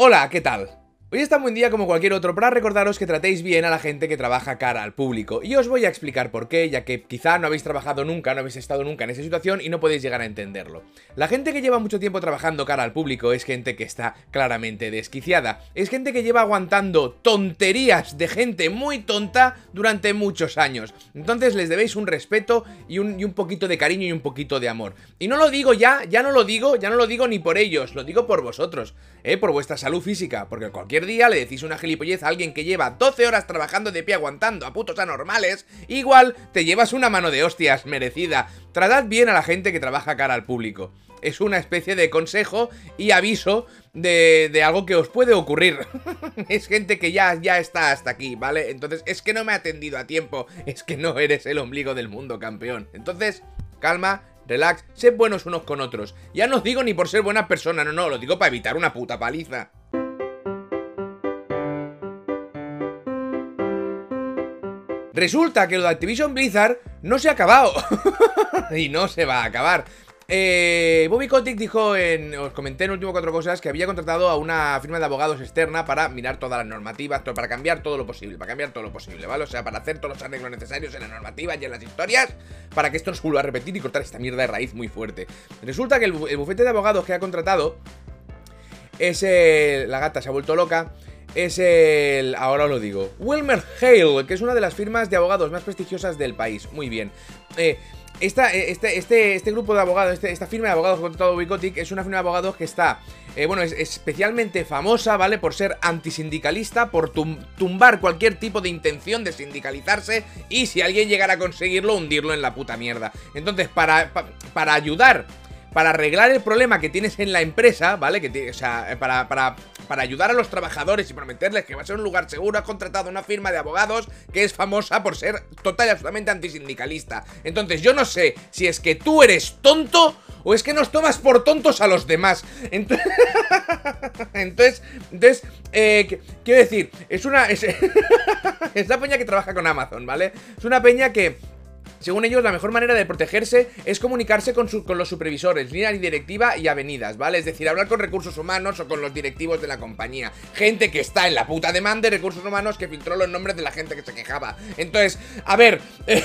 Hola, ¿qué tal? Hoy está un buen día como cualquier otro para recordaros que tratéis bien a la gente que trabaja cara al público. Y os voy a explicar por qué, ya que quizá no habéis trabajado nunca, no habéis estado nunca en esa situación y no podéis llegar a entenderlo. La gente que lleva mucho tiempo trabajando cara al público es gente que está claramente desquiciada. Es gente que lleva aguantando tonterías de gente muy tonta durante muchos años. Entonces les debéis un respeto y un, y un poquito de cariño y un poquito de amor. Y no lo digo ya, ya no lo digo, ya no lo digo ni por ellos, lo digo por vosotros, ¿eh? Por vuestra salud física, porque cualquier día le decís una gilipollez a alguien que lleva 12 horas trabajando de pie aguantando a putos anormales, igual te llevas una mano de hostias merecida. Tratad bien a la gente que trabaja cara al público. Es una especie de consejo y aviso de, de algo que os puede ocurrir. es gente que ya, ya está hasta aquí, ¿vale? Entonces, es que no me ha atendido a tiempo. Es que no eres el ombligo del mundo, campeón. Entonces, calma, relax, sed buenos unos con otros. Ya no os digo ni por ser buena persona, no, no, lo digo para evitar una puta paliza. Resulta que lo de Activision Blizzard no se ha acabado. y no se va a acabar. Eh, Bobby Kotick dijo en. Os comenté en último cuatro cosas que había contratado a una firma de abogados externa para mirar todas las normativas, para cambiar todo lo posible, para cambiar todo lo posible, ¿vale? O sea, para hacer todos los arreglos necesarios en la normativa y en las historias, para que esto no se vuelva a repetir y cortar esta mierda de raíz muy fuerte. Resulta que el, el bufete de abogados que ha contratado es el. La gata se ha vuelto loca es el... ahora lo digo. Wilmer Hale, que es una de las firmas de abogados más prestigiosas del país. Muy bien. Eh, esta, este, este, este grupo de abogados, este, esta firma de abogados contratado Bicotic es una firma de abogados que está, eh, bueno, es especialmente famosa, ¿vale? Por ser antisindicalista, por tumbar cualquier tipo de intención de sindicalizarse y si alguien llegara a conseguirlo, hundirlo en la puta mierda. Entonces, para, para ayudar para arreglar el problema que tienes en la empresa, ¿vale? Que o sea, para, para, para ayudar a los trabajadores y prometerles que va a ser un lugar seguro, ha contratado una firma de abogados que es famosa por ser total y absolutamente antisindicalista. Entonces, yo no sé si es que tú eres tonto o es que nos tomas por tontos a los demás. Entonces, entonces, eh, quiero decir, es una... Es, es la peña que trabaja con Amazon, ¿vale? Es una peña que según ellos, la mejor manera de protegerse es comunicarse con, con los supervisores, línea directiva y avenidas, ¿vale? Es decir, hablar con recursos humanos o con los directivos de la compañía. Gente que está en la puta demanda de recursos humanos que filtró los nombres de la gente que se quejaba. Entonces, a ver...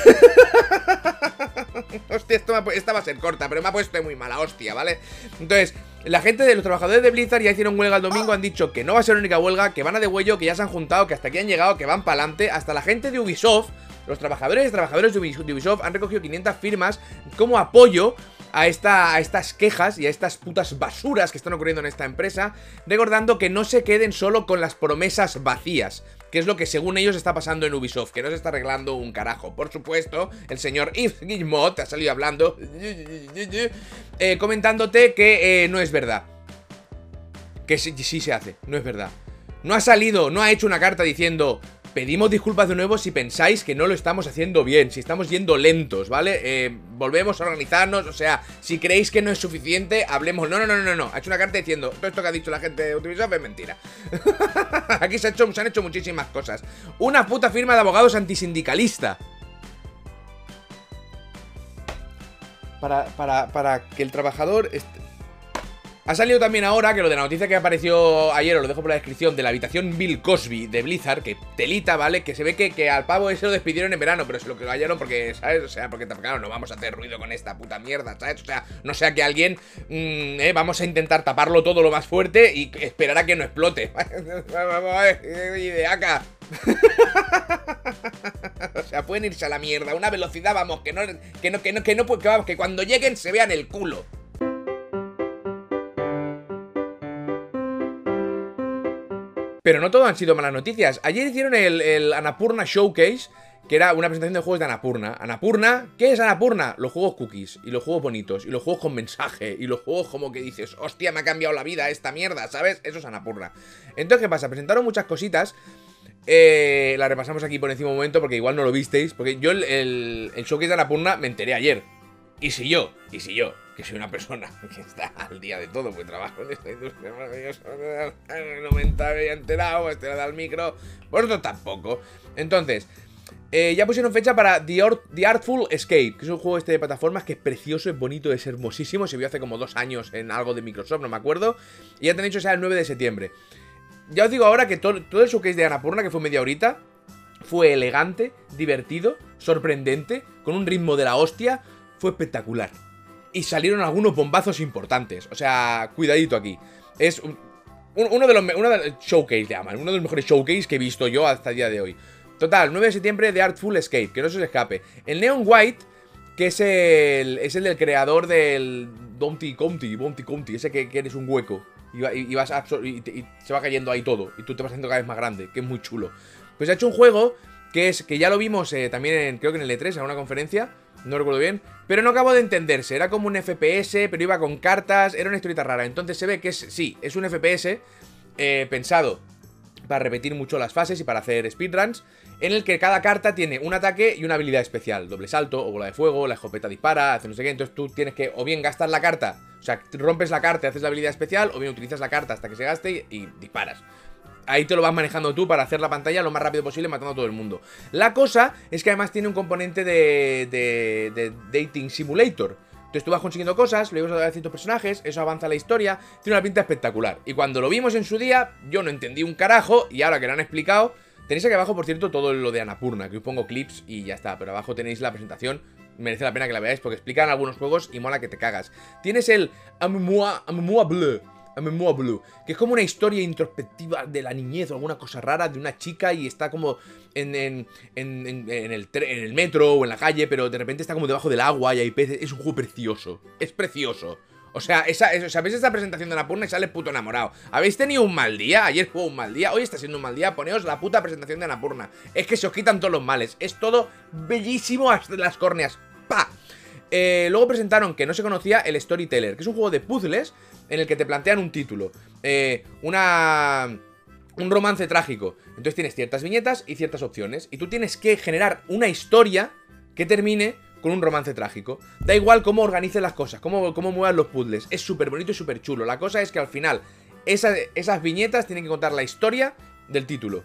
hostia, esta va a ser corta, pero me ha puesto muy mala hostia, ¿vale? Entonces... La gente de los trabajadores de Blizzard ya hicieron huelga el domingo, han dicho que no va a ser la única huelga, que van a de huello, que ya se han juntado, que hasta aquí han llegado, que van para adelante. Hasta la gente de Ubisoft los trabajadores y trabajadores de Ubisoft han recogido 500 firmas como apoyo a, esta, a estas quejas y a estas putas basuras que están ocurriendo en esta empresa, recordando que no se queden solo con las promesas vacías, que es lo que según ellos está pasando en Ubisoft, que no se está arreglando un carajo. Por supuesto, el señor Yves Guillemot ha salido hablando, eh, comentándote que eh, no es verdad. Que sí, sí se hace, no es verdad. No ha salido, no ha hecho una carta diciendo Pedimos disculpas de nuevo si pensáis que no lo estamos haciendo bien, si estamos yendo lentos, ¿vale? Eh, volvemos a organizarnos, o sea, si creéis que no es suficiente, hablemos. No, no, no, no, no. Ha hecho una carta diciendo, todo esto que ha dicho la gente de Ubisoft es mentira. Aquí se, se han hecho muchísimas cosas. Una puta firma de abogados antisindicalista. Para, para, para que el trabajador... Ha salido también ahora que lo de la noticia que apareció ayer, os lo dejo por la descripción, de la habitación Bill Cosby de Blizzard, que telita, ¿vale? Que se ve que, que al pavo ese lo despidieron en verano, pero es lo que lo hallaron porque, ¿sabes? O sea, porque claro, no vamos a hacer ruido con esta puta mierda, ¿sabes? O sea, no sea que alguien, mmm, eh, vamos a intentar taparlo todo lo más fuerte y esperar a que no explote. Ideaca. o sea, pueden irse a la mierda, una velocidad, vamos, que no, que no, que no, que no, que, que cuando lleguen se vean el culo. Pero no todo han sido malas noticias. Ayer hicieron el, el Anapurna Showcase, que era una presentación de juegos de Anapurna. Anapurna, ¿qué es Anapurna? Los juegos cookies, y los juegos bonitos, y los juegos con mensaje, y los juegos como que dices, hostia, me ha cambiado la vida esta mierda, ¿sabes? Eso es Anapurna. Entonces, ¿qué pasa? Presentaron muchas cositas. Eh, la repasamos aquí por encima un momento porque igual no lo visteis. Porque yo el, el, el showcase de Anapurna me enteré ayer. Y si yo, y si yo, que soy una persona que está al día de todo, pues trabajo en esta industria maravillosa, no me había enterado, este le da el micro, vosotros tampoco. Entonces, eh, ya pusieron fecha para The, Artful Escape, que es un juego este de plataformas que es precioso, es bonito, es hermosísimo, se vio hace como dos años en algo de Microsoft, no me acuerdo, y ya te han dicho que sea el 9 de septiembre. ya os digo ahora que todo, todo el showcase de Anapurna, que fue media horita, fue elegante, divertido, sorprendente, con un ritmo de la hostia, fue espectacular. Y salieron algunos bombazos importantes. O sea, cuidadito aquí. Es uno de los uno de showcase, llaman, uno de los mejores showcase que he visto yo hasta el día de hoy. Total, 9 de septiembre de Artful Escape, que no se os escape. El Neon White, que es el, es el del creador del Dumpty Conti, Bounty Conti, ese que, eres un hueco. Y, vas y, se va cayendo ahí todo. Y tú te vas haciendo cada vez más grande, que es muy chulo. Pues ha hecho un juego que es que ya lo vimos eh, también en, creo que en el E3, en una conferencia, no recuerdo bien, pero no acabo de entenderse, era como un FPS, pero iba con cartas, era una historieta rara, entonces se ve que es, sí, es un FPS eh, pensado para repetir mucho las fases y para hacer speedruns, en el que cada carta tiene un ataque y una habilidad especial, doble salto, o bola de fuego, la escopeta dispara, hace no sé qué, entonces tú tienes que o bien gastar la carta, o sea, rompes la carta y haces la habilidad especial, o bien utilizas la carta hasta que se gaste y, disparas. Ahí te lo vas manejando tú para hacer la pantalla lo más rápido posible matando a todo el mundo. La cosa es que además tiene un componente de, de, de dating simulator. Entonces tú vas consiguiendo cosas, le vas a ciertos personajes, eso avanza la historia, tiene una pinta espectacular. Y cuando lo vimos en su día, yo no entendí un carajo, y ahora que lo han explicado, tenéis aquí abajo, por cierto, todo lo de Anapurna, que os pongo clips y ya está, pero abajo tenéis la presentación, merece la pena que la veáis porque explican algunos juegos y mola que te cagas. Tienes el Amemua Bleu, Blue, que es como una historia introspectiva de la niñez o alguna cosa rara de una chica y está como en, en, el, metro o en la calle, pero de repente está como debajo del agua y hay peces. Es un juego precioso, es precioso. O sea, esa, ¿sabéis esta presentación de la Napurna y sale puto enamorado? ¿Habéis tenido un mal día? Ayer fue un mal día, hoy está siendo un mal día. Poneos la puta presentación de Napurna. Es que se os quitan todos los males. Es todo bellísimo hasta las córneas. ¡Pa! Eh, luego presentaron que no se conocía el Storyteller, que es un juego de puzzles en el que te plantean un título. Eh, una... Un romance trágico. Entonces tienes ciertas viñetas y ciertas opciones. Y tú tienes que generar una historia que termine con un romance trágico. Da igual cómo organices las cosas, cómo, cómo muevas los puzzles. Es súper bonito y súper chulo. La cosa es que al final esas viñetas tienen que contar la historia del título.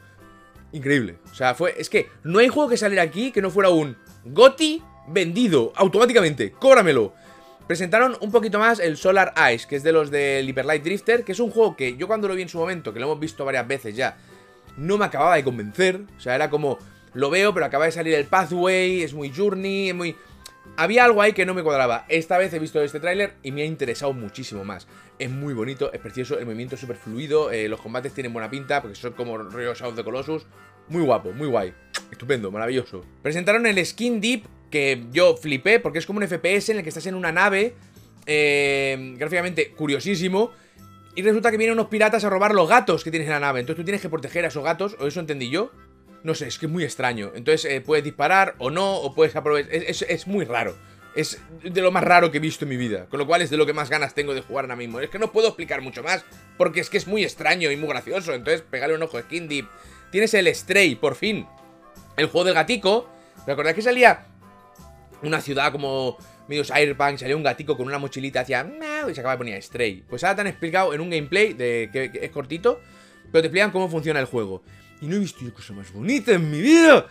Increíble. O sea, fue. Es que no hay juego que saliera aquí que no fuera un GOTI vendido automáticamente. ¡Cóbramelo! Presentaron un poquito más el Solar Ice, que es de los del Hyper Light Drifter, que es un juego que yo cuando lo vi en su momento, que lo hemos visto varias veces ya, no me acababa de convencer. O sea, era como, lo veo, pero acaba de salir el Pathway, es muy Journey, es muy... Había algo ahí que no me cuadraba. Esta vez he visto este tráiler y me ha interesado muchísimo más. Es muy bonito, es precioso, el movimiento es súper fluido, eh, los combates tienen buena pinta, porque son como Rio South de Colossus. Muy guapo, muy guay. Estupendo, maravilloso. Presentaron el Skin Deep que yo flipé porque es como un FPS en el que estás en una nave, eh, gráficamente curiosísimo, y resulta que vienen unos piratas a robar los gatos que tienes en la nave. Entonces tú tienes que proteger a esos gatos, o eso entendí yo. No sé, es que es muy extraño. Entonces eh, puedes disparar o no, o puedes aprovechar. Es, muy raro. Es de lo más raro que he visto en mi vida. Con lo cual es de lo que más ganas tengo de jugar ahora mismo. Es que no puedo explicar mucho más. Porque es que es muy extraño y muy gracioso. Entonces, pegale un ojo a Skin Deep. Tienes el Stray, por fin. El juego de gatico. ¿Recordáis que salía una ciudad como medio cyberpunk, salió un gatico con una mochilita hacia y se acaba de poner Stray. Pues ahora te han explicado en un gameplay de que, es cortito, pero te explican cómo funciona el juego. Y no he visto yo cosa más bonita en mi vida.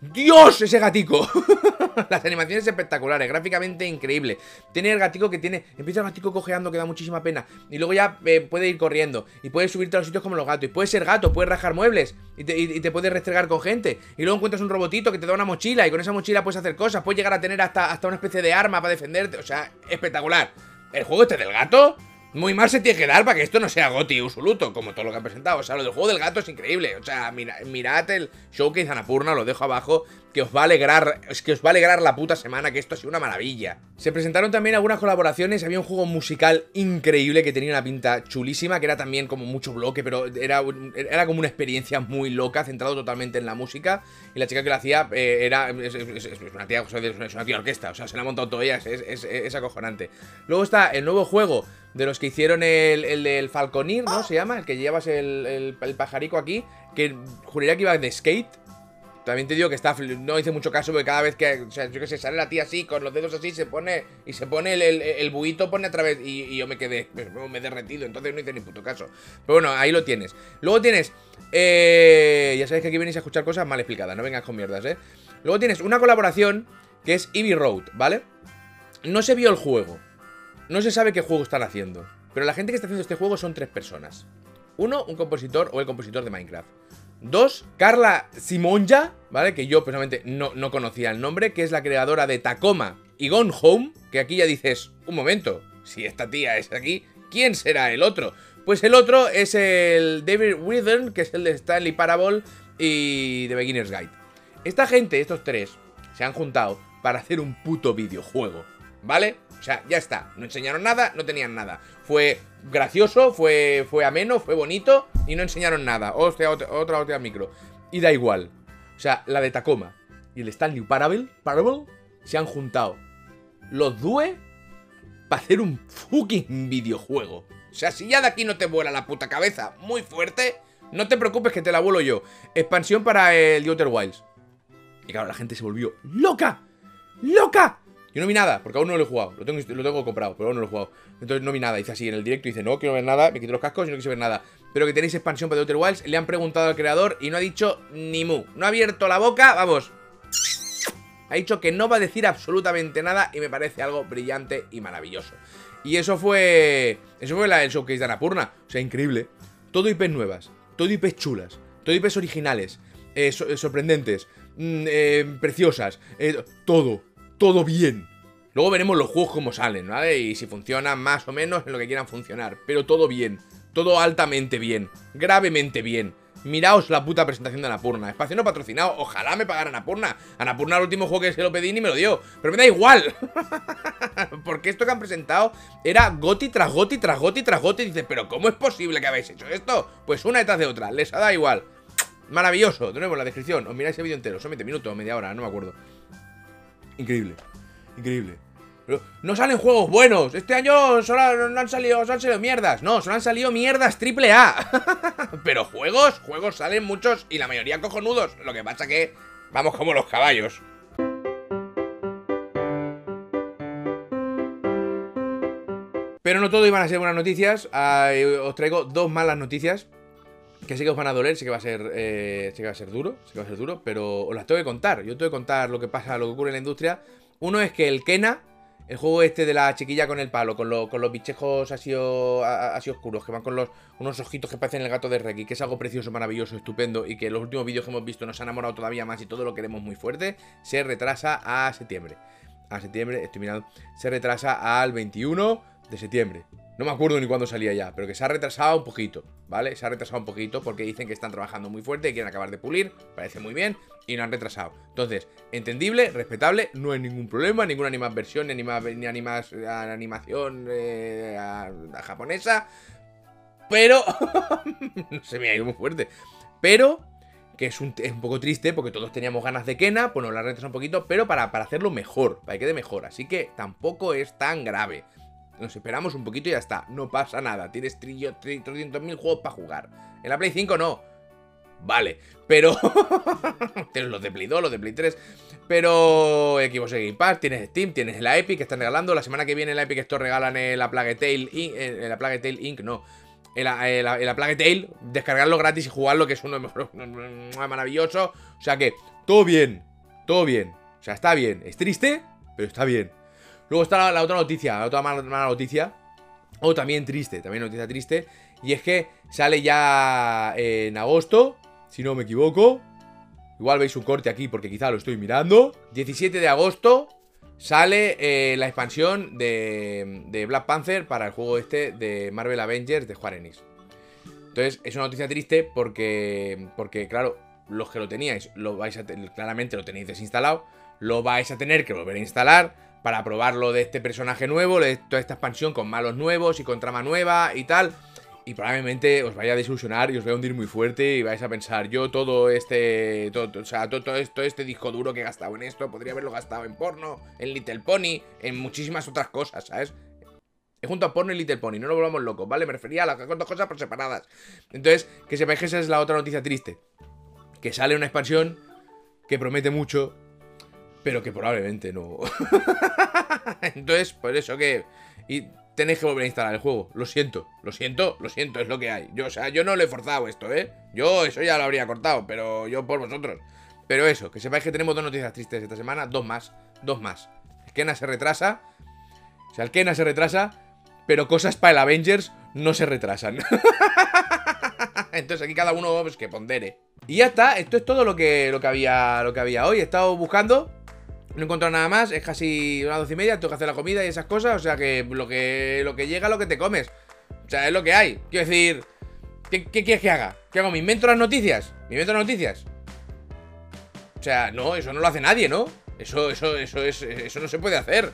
¡Dios! Ese gatico. Las animaciones espectaculares, gráficamente increíble. Tiene el gatico que tiene. Empieza el gatico cojeando, que da muchísima pena. Y luego ya eh, puede ir corriendo. Y puede subirte a los sitios como los gatos. Y puede ser gato, puedes rajar muebles. Y te, puedes restregar con gente. Y luego encuentras un robotito que te da una mochila. Y con esa mochila puedes hacer cosas. Puedes llegar a tener hasta, hasta una especie de arma para defenderte. O sea, espectacular. ¿El juego este del gato? Muy mal se tiene que dar para que esto no sea Goti Usuluto, como todo lo que han presentado. O sea, lo del juego del gato es increíble. O sea, mirad el showcase Anapurna, lo dejo abajo que os va a alegrar, es que os va a alegrar la puta semana, que esto ha sido una maravilla. Se presentaron también algunas colaboraciones, había un juego musical increíble que tenía una pinta chulísima, que era también como mucho bloque, pero era, era como una experiencia muy loca, centrado totalmente en la música, y la chica que lo hacía eh, era, es, una tía, es una tía orquesta, o sea, se la ha montado todo ella, es, acojonante. Luego está el nuevo juego de los que hicieron el, el del Falconir, ¿no? Se llama, el que llevas el, el, el pajarico aquí, que juraría que iba de skate, también te digo que está no hice mucho caso porque cada vez que, o sea, yo que sé, sale la tía así, con los dedos así, se pone, y se pone el, el, buito, pone a través, y, yo me quedé, me, he derretido, entonces no hice ni puto caso. Pero bueno, ahí lo tienes. Luego tienes, eh, ya sabéis que aquí venís a escuchar cosas mal explicadas, no vengas con mierdas, eh. Luego tienes una colaboración que es Eevee Road, ¿vale? No se vio el juego, no se sabe qué juego están haciendo, pero la gente que está haciendo este juego son tres personas. Uno, un compositor o el compositor de Minecraft. Dos, Carla Simonja, ¿vale? Que yo personalmente no, no conocía el nombre, que es la creadora de Tacoma y Gone Home, que aquí ya dices, un momento, si esta tía es aquí, ¿quién será el otro? Pues el otro es el David Withern, que es el de Stanley Parable y The Beginner's Guide. Esta gente, estos tres, se han juntado para hacer un puto videojuego, ¿vale? O sea, ya está, no enseñaron nada, no tenían nada. Fue gracioso, fue, fue ameno, fue bonito y no enseñaron nada. Hostia, otra, otra, otra micro. Y da igual. O sea, la de Tacoma y el Stanley Parable, Parable se han juntado los Due para hacer un fucking videojuego. O sea, si ya de aquí no te vuela la puta cabeza muy fuerte, no te preocupes que te la vuelo yo. Expansión para el The Outer Wilds. Y claro, la gente se volvió loca. ¡Loca! Yo no vi nada, porque aún no lo he jugado. Lo tengo, lo tengo comprado, pero aún no lo he jugado. Entonces no vi nada. Dice así en el directo, dice, no quiero ver nada, me quito los cascos y no quiero ver nada. Pero que tenéis expansión para The Outer Wilds. Le han preguntado al creador y no ha dicho ni mu. No ha abierto la boca, vamos. Ha dicho que no va a decir absolutamente nada y me parece algo brillante y maravilloso. Y eso fue... Eso fue la, el showcase de Anapurna. O sea, increíble. Todo IPs nuevas, todo IPs chulas, todo IPs originales, eh, eh, sorprendentes, mmm, eh, preciosas, todo, todo bien. Luego veremos los juegos como salen, ¿vale? Y si funcionan más o menos en lo que quieran funcionar. Pero todo bien, todo altamente bien, gravemente bien. Miraos la puta presentación de Anapurna. Espacio no patrocinado. Ojalá me pagaran Anapurna. Anapurna el último juego que se lo pedí ni me lo dio. Pero me da igual. Porque esto que han presentado era goti tras goti tras goti tras goti. Dice, pero ¿cómo es posible que habéis hecho esto? Pues una detrás de otra. Les ha dado igual. Maravilloso. De nuevo en la descripción. Os miráis el vídeo entero. Son 20 minutos, media hora, no me acuerdo. Increíble. Increíble. No salen juegos buenos. Este año solo han salido, solo mierdas. No, solo han salido mierdas triple A. Pero juegos, juegos salen muchos y la mayoría cojonudos. Lo que pasa que vamos como los caballos. Pero no todo iban a ser buenas noticias. Os traigo dos malas noticias. Que sé que os van a doler, sé que va a ser. Eh, sé que va a ser duro. Sé que va a ser duro. Pero os las tengo que contar. Yo tengo que contar lo que pasa, lo que ocurre en la industria. Uno es que el Kena, el juego este de la chiquilla con el palo, con, lo, con los bichejos así, así, oscuros, que van con los, unos ojitos que parecen el gato de Reiki, que es algo precioso, maravilloso, estupendo, y que los últimos vídeos que hemos visto nos ha enamorado todavía más y todo lo queremos muy fuerte, se retrasa a septiembre. A septiembre, estoy mirando, se retrasa al 21 de septiembre. No me acuerdo ni cuándo salía ya, pero que se ha retrasado un poquito, ¿vale? Se ha retrasado un poquito porque dicen que están trabajando muy fuerte y quieren acabar de pulir, parece muy bien, y no han retrasado. Entonces, entendible, respetable, no hay ningún problema, ninguna animación, ni, anima, ni animación eh, japonesa, pero... se me ha ido muy fuerte. Pero que es un, es un, poco triste porque todos teníamos ganas de Kena, pues nos la retrasa un poquito, pero para, para hacerlo mejor, para que quede mejor. Así que tampoco es tan grave. Nos esperamos un poquito y ya está. No pasa nada. Tienes 300.000 juegos para jugar. En la Play 5 no. Vale, pero... tienes los de Play 2, los de Play 3. Pero Xbox Game Pass, tienes Steam, tienes la Epic que están regalando. La semana que viene en la Epic esto regalan la Plague Tale Inc. En la Plague Tale Inc. No. En la, Plague Tale, descargarlo gratis y jugarlo, que es uno de maravilloso. O sea que, todo bien, todo bien. O sea, está bien. Es triste, pero está bien. Luego está la, otra noticia, la otra mala, noticia. O también triste, también noticia triste. Y es que sale ya en agosto, si no me equivoco. Igual veis un corte aquí porque quizá lo estoy mirando. 17 de agosto sale eh, la expansión de, de, Black Panther para el juego este de Marvel Avengers de Square Enix. Entonces, es una noticia triste porque, porque claro, los que lo teníais, lo vais a claramente lo tenéis desinstalado, lo vais a tener que volver a instalar para probarlo de este personaje nuevo, de toda esta expansión con malos nuevos y con trama nueva y tal. Y probablemente os vaya a desilusionar y os vaya a hundir muy fuerte y vais a pensar, yo todo este, todo, o sea, todo, esto, este disco duro que he gastado en esto, podría haberlo gastado en porno, en Little Pony, en muchísimas otras cosas, ¿sabes? He junto a porno y Little Pony, no nos volvamos locos, ¿vale? Me refería a las dos cosas por separadas. Entonces, que sepáis que esa es la otra noticia triste. Que sale una expansión que promete mucho, pero que probablemente no. Entonces, por eso que... Y tenéis que volver a instalar el juego. Lo siento, lo siento, lo siento, es lo que hay. Yo, o sea, yo no lo he forzado esto, ¿eh? Yo eso ya lo habría cortado, pero yo por vosotros. Pero eso, que sepáis que tenemos dos noticias tristes esta semana, dos más, dos más. El Kena se retrasa. O sea, el Kena se retrasa, pero cosas para el Avengers no se retrasan. Entonces aquí cada uno pues, que pondere. Y ya está, esto es todo lo que, lo que, había, lo que había hoy. He estado buscando, no he encontrado nada más, es casi una doce y media, tengo que hacer la comida y esas cosas, o sea que lo que, lo que llega, lo que te comes. O sea, es lo que hay. Quiero decir, ¿qué, qué quieres que haga? ¿Qué hago? ¿Me invento las noticias? ¿Me invento las noticias? O sea, no, eso no lo hace nadie, ¿no? Eso, eso, eso, es, eso no se puede hacer.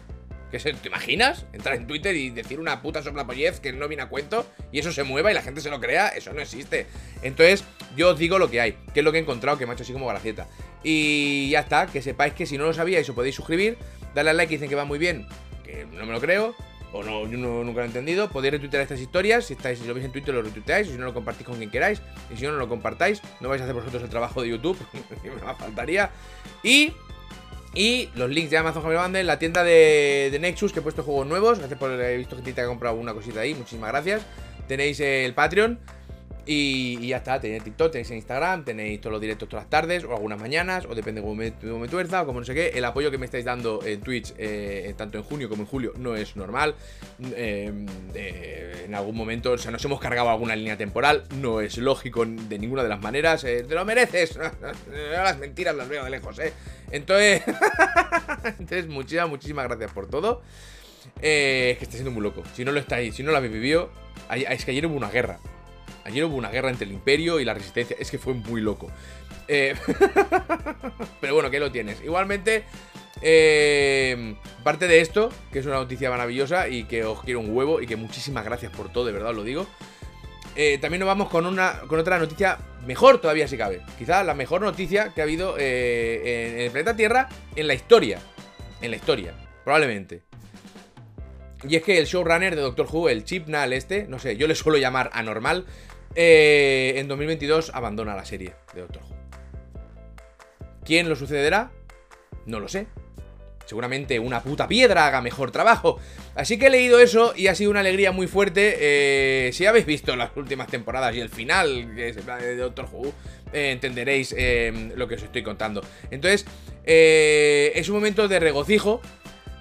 ¿Qué se, ¿Te imaginas? Entrar en Twitter y decir una puta soplapollez que no viene a cuento y eso se mueva y la gente se lo crea, eso no existe. Entonces, yo os digo lo que hay, que es lo que he encontrado, que me ha hecho así como gracieta. Y ya está, que sepáis que si no lo sabíais os podéis suscribir, darle al like dicen que va muy bien, que no me lo creo, o no, yo no, nunca lo he entendido, podéis retuitear estas historias, si, estáis, si lo veis en Twitter lo retuiteáis, si no lo compartís con quien queráis, y si no, no lo compartáis, no vais a hacer vosotros el trabajo de YouTube, me faltaría. Y y los links de Amazon Home Bundle, la tienda de, Nexus, que he puesto juegos nuevos. Gracias por he visto que te ha comprado una cosita ahí. Muchísimas gracias. Tenéis el Patreon. Y, ya está, tenéis TikTok, tenéis Instagram, tenéis todos los directos todas las tardes, o algunas mañanas, o depende de cómo me, tuerza, o como no sé qué. El apoyo que me estáis dando en Twitch, eh, tanto en junio como en julio, no es normal. Eh, eh, en algún momento, o sea, nos hemos cargado alguna línea temporal, no es lógico de ninguna de las maneras. te lo mereces. las mentiras las veo de lejos, ¿eh? Entonces, entonces muchísimas, muchísimas gracias por todo. es que está siendo muy loco. Si no lo estáis, si no lo habéis vivido, es que ayer hubo una guerra. Ayer hubo una guerra entre el Imperio y la Resistencia. Es que fue muy loco. Eh, pero bueno, que lo tienes. Igualmente, eh, parte de esto, que es una noticia maravillosa y que os quiero un huevo y que muchísimas gracias por todo, de verdad os lo digo. Eh, también nos vamos con, una, con otra noticia mejor todavía si cabe. Quizá la mejor noticia que ha habido en el planeta Tierra en la historia. En la historia, probablemente. Y es que el showrunner de Doctor Who, el Chipnal este, no sé, yo le suelo llamar anormal, eh, en 2022 abandona la serie de Doctor Who. ¿Quién lo sucederá? No lo sé. Seguramente una puta piedra haga mejor trabajo. Así que he leído eso y ha sido una alegría muy fuerte. Eh, si habéis visto las últimas temporadas y el final de Doctor Who, eh, entenderéis lo que os estoy contando. Entonces, es un momento de regocijo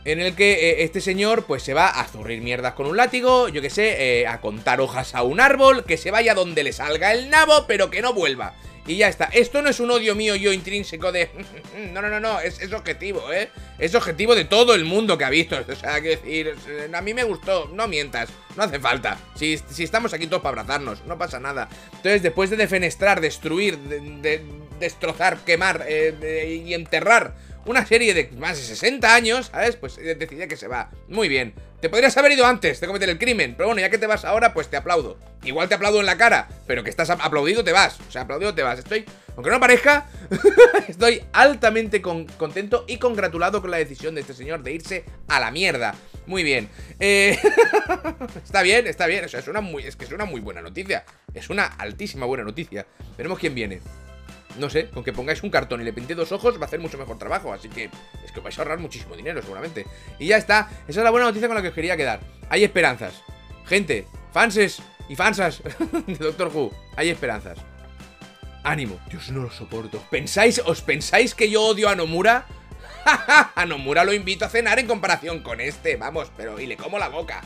en el que eh, este señor pues se va a zurrir mierdas con un látigo, yo que sé, eh, a contar hojas a un árbol, que se vaya donde le salga el nabo, pero que no vuelva. Y ya está. Esto no es un odio mío yo intrínseco de... no, no, no, no, es, objetivo, ¿eh? Es objetivo de todo el mundo que ha visto. O sea, que decir, a mí me gustó, no mientas, no hace falta. Si, estamos aquí todos para abrazarnos, no pasa nada. Entonces, después de defenestrar, destruir, de, destrozar, quemar eh, y enterrar una serie de más de 60 años, ¿sabes? Pues decide que se va. Muy bien. Te podrías haber ido antes de cometer el crimen, pero bueno, ya que te vas ahora, pues te aplaudo. Igual te aplaudo en la cara, pero que estás aplaudido te vas. O sea, aplaudido te vas. Estoy, aunque no parezca, estoy altamente contento y congratulado con la decisión de este señor de irse a la mierda. Muy bien. Eh, está bien, está bien. O sea, es una muy, es que es una muy buena noticia. Es una altísima buena noticia. Veremos quién viene no sé, con que pongáis un cartón y le pinté dos ojos va a hacer mucho mejor trabajo. Así que es que vais a ahorrar muchísimo dinero, seguramente. Y ya está. Esa es la buena noticia con la que os quería quedar. Hay esperanzas. Gente, fanses y fansas de Doctor Who, hay esperanzas. Ánimo. Dios, no lo soporto. ¿Pensáis, ¿Os pensáis que yo odio a Nomura? a Nomura lo invito a cenar en comparación con este, vamos, pero y le como la boca.